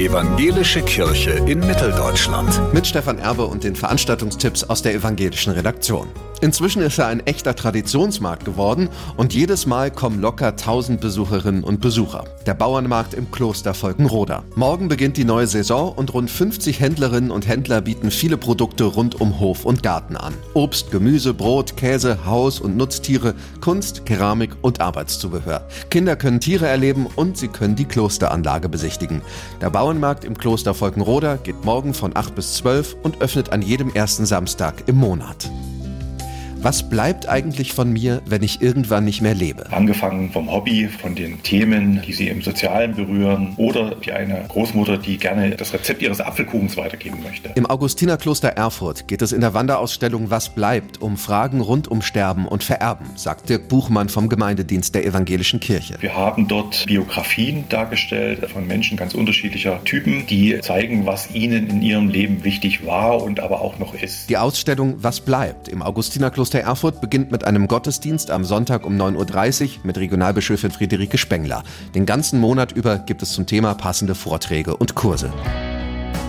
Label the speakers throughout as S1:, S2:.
S1: Evangelische Kirche in Mitteldeutschland.
S2: Mit Stefan Erbe und den Veranstaltungstipps aus der evangelischen Redaktion. Inzwischen ist er ein echter Traditionsmarkt geworden und jedes Mal kommen locker 1000 Besucherinnen und Besucher. Der Bauernmarkt im Kloster Volkenroda. Morgen beginnt die neue Saison und rund 50 Händlerinnen und Händler bieten viele Produkte rund um Hof und Garten an. Obst, Gemüse, Brot, Käse, Haus- und Nutztiere, Kunst, Keramik und Arbeitszubehör. Kinder können Tiere erleben und sie können die Klosteranlage besichtigen. Der Bauernmarkt im Kloster Volkenroda geht morgen von 8 bis 12 und öffnet an jedem ersten Samstag im Monat. Was bleibt eigentlich von mir, wenn ich irgendwann nicht mehr lebe?
S3: Angefangen vom Hobby, von den Themen, die sie im Sozialen berühren oder die eine Großmutter, die gerne das Rezept ihres Apfelkuchens weitergeben möchte.
S2: Im Augustinerkloster Erfurt geht es in der Wanderausstellung Was bleibt um Fragen rund um Sterben und Vererben, sagt Dirk Buchmann vom Gemeindedienst der Evangelischen Kirche.
S3: Wir haben dort Biografien dargestellt von Menschen ganz unterschiedlicher Typen, die zeigen, was ihnen in ihrem Leben wichtig war und aber auch noch ist.
S2: Die Ausstellung Was bleibt im Augustinerkloster Kloster Erfurt beginnt mit einem Gottesdienst am Sonntag um 9.30 Uhr mit Regionalbischöfin Friederike Spengler. Den ganzen Monat über gibt es zum Thema passende Vorträge und Kurse.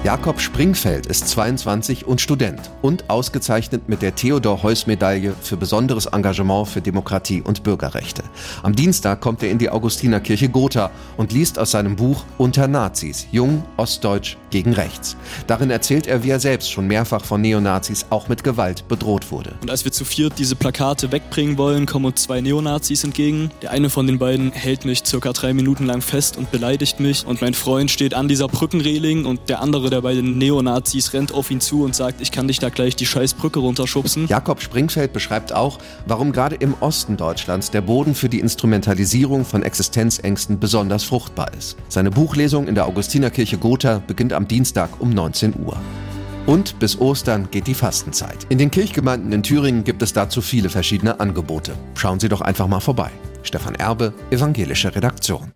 S2: Jakob Springfeld ist 22 und Student und ausgezeichnet mit der Theodor-Heuss-Medaille für besonderes Engagement für Demokratie und Bürgerrechte. Am Dienstag kommt er in die Augustinerkirche Gotha und liest aus seinem Buch Unter Nazis, Jung, Ostdeutsch gegen Rechts. Darin erzählt er, wie er selbst schon mehrfach von Neonazis auch mit Gewalt bedroht wurde.
S4: Und als wir zu viert diese Plakate wegbringen wollen, kommen uns zwei Neonazis entgegen. Der eine von den beiden hält mich circa drei Minuten lang fest und beleidigt mich und mein Freund steht an dieser Brückenreling und der andere, der bei den Neonazis rennt auf ihn zu und sagt, ich kann dich da gleich die scheiß Brücke runterschubsen.
S2: Jakob Springfeld beschreibt auch, warum gerade im Osten Deutschlands der Boden für die Instrumentalisierung von Existenzängsten besonders fruchtbar ist. Seine Buchlesung in der Augustinerkirche Gotha beginnt am Dienstag um 19 Uhr. Und bis Ostern geht die Fastenzeit. In den Kirchgemeinden in Thüringen gibt es dazu viele verschiedene Angebote. Schauen Sie doch einfach mal vorbei. Stefan Erbe, Evangelische Redaktion.